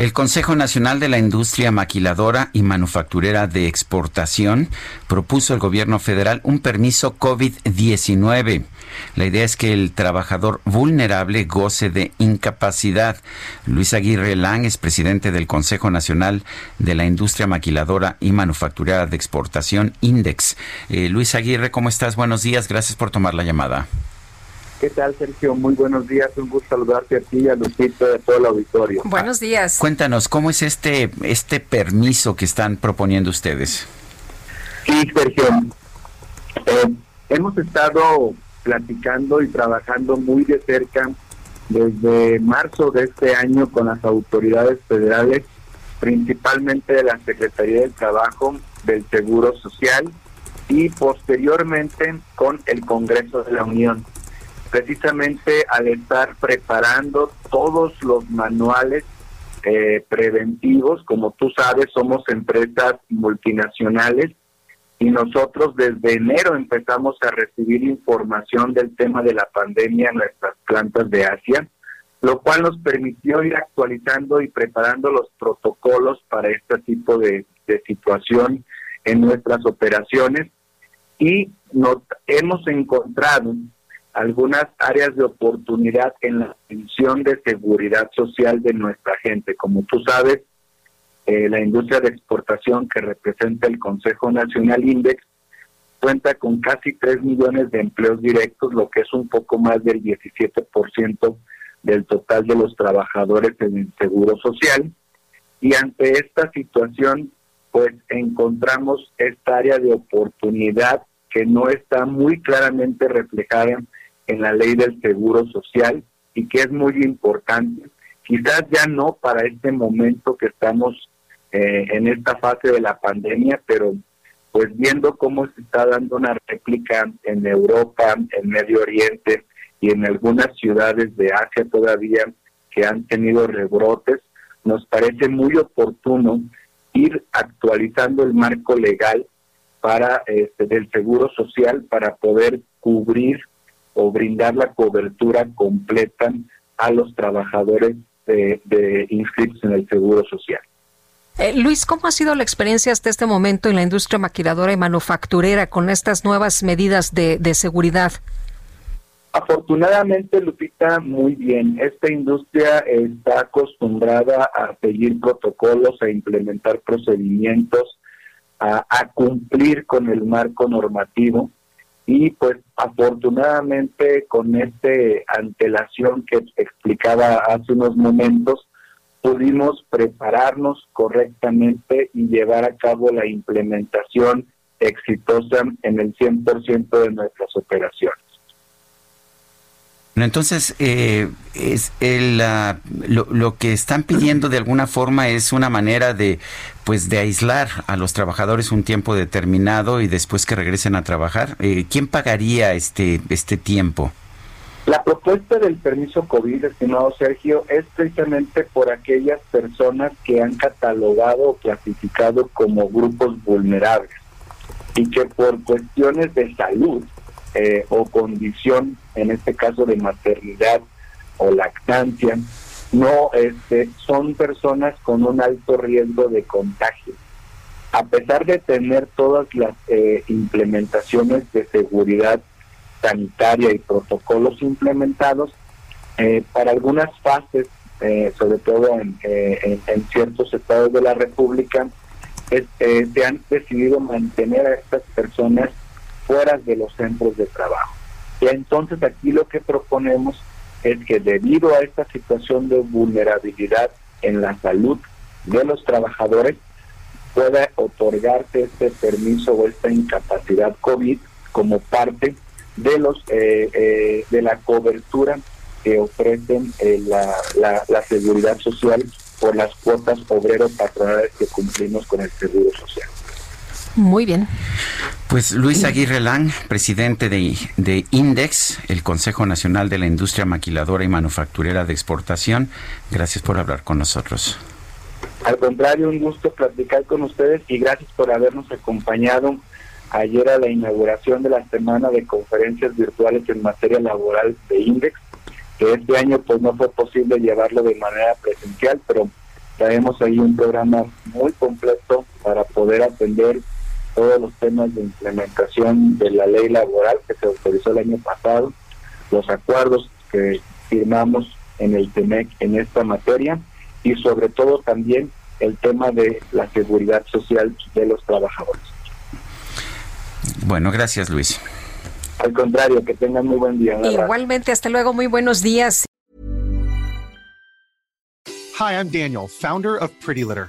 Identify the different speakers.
Speaker 1: El Consejo Nacional de la Industria Maquiladora y Manufacturera de Exportación propuso al gobierno federal un permiso COVID-19. La idea es que el trabajador vulnerable goce de incapacidad. Luis Aguirre Lang es presidente del Consejo Nacional de la Industria Maquiladora y Manufacturera de Exportación, INDEX. Eh, Luis Aguirre, ¿cómo estás? Buenos días. Gracias por tomar la llamada.
Speaker 2: ¿Qué tal, Sergio? Muy buenos días. Un gusto saludarte a ti y a Lucito de todo el auditorio.
Speaker 3: Buenos días.
Speaker 1: Cuéntanos, ¿cómo es este, este permiso que están proponiendo ustedes?
Speaker 2: Sí, Sergio. Eh, hemos estado platicando y trabajando muy de cerca desde marzo de este año con las autoridades federales, principalmente de la Secretaría del Trabajo, del Seguro Social y posteriormente con el Congreso de la Unión precisamente al estar preparando todos los manuales eh, preventivos, como tú sabes, somos empresas multinacionales y nosotros desde enero empezamos a recibir información del tema de la pandemia en nuestras plantas de Asia, lo cual nos permitió ir actualizando y preparando los protocolos para este tipo de, de situación en nuestras operaciones. Y nos hemos encontrado algunas áreas de oportunidad en la atención de seguridad social de nuestra gente. Como tú sabes, eh, la industria de exportación que representa el Consejo Nacional Index cuenta con casi 3 millones de empleos directos, lo que es un poco más del 17% del total de los trabajadores en el Seguro Social. Y ante esta situación, pues encontramos esta área de oportunidad que no está muy claramente reflejada en la ley del seguro social y que es muy importante, quizás ya no para este momento que estamos eh, en esta fase de la pandemia, pero pues viendo cómo se está dando una réplica en Europa, en Medio Oriente y en algunas ciudades de Asia todavía que han tenido rebrotes, nos parece muy oportuno ir actualizando el marco legal para este, del seguro social para poder cubrir o brindar la cobertura completa a los trabajadores de, inscritos en el Seguro Social.
Speaker 3: Eh, Luis, ¿cómo ha sido la experiencia hasta este momento en la industria maquiladora y manufacturera con estas nuevas medidas de, de seguridad?
Speaker 2: Afortunadamente, Lupita, muy bien. Esta industria está acostumbrada a seguir protocolos, a implementar procedimientos, a, a cumplir con el marco normativo y pues afortunadamente con esta antelación que explicaba hace unos momentos, pudimos prepararnos correctamente y llevar a cabo la implementación exitosa en el 100% de nuestras operaciones.
Speaker 1: Entonces, eh, es lo, lo, que están pidiendo de alguna forma es una manera de, pues, de aislar a los trabajadores un tiempo determinado y después que regresen a trabajar. Eh, ¿Quién pagaría este, este tiempo?
Speaker 2: La propuesta del permiso COVID, estimado Sergio, es precisamente por aquellas personas que han catalogado o clasificado como grupos vulnerables y que por cuestiones de salud eh, o condición, en este caso de maternidad o lactancia, no este, son personas con un alto riesgo de contagio. A pesar de tener todas las eh, implementaciones de seguridad sanitaria y protocolos implementados, eh, para algunas fases, sobre todo en, en, ciertos estados de la República, se han decidido mantener a estas personas fuera de los centros de trabajo. Y entonces aquí lo que proponemos es que debido a esta situación de vulnerabilidad en la salud de los trabajadores, pueda otorgarse este permiso o esta incapacidad COVID como parte de los eh, eh, de la cobertura que ofrecen eh, la, la, la seguridad social por las cuotas obreros patronales que cumplimos con el Seguro Social.
Speaker 3: Muy bien.
Speaker 1: Pues Luis Aguirre Lang, presidente de, de, INDEX, el Consejo Nacional de la Industria Maquiladora y Manufacturera de Exportación, gracias por hablar con nosotros.
Speaker 2: Al contrario, un gusto platicar con ustedes y gracias por habernos acompañado ayer a la inauguración de la semana de conferencias virtuales en materia laboral de INDEX, que este año pues no fue posible llevarlo de manera presencial, pero traemos ahí un programa muy completo para poder atender todos los temas de implementación de la ley laboral que se autorizó el año pasado, los acuerdos que firmamos en el TEMEC en esta materia y sobre todo también el tema de la seguridad social de los trabajadores.
Speaker 1: Bueno, gracias Luis.
Speaker 2: Al contrario, que tengan muy buen día.
Speaker 3: Igualmente, hasta luego, muy buenos días.
Speaker 4: Hi, I'm Daniel, founder of Pretty Litter.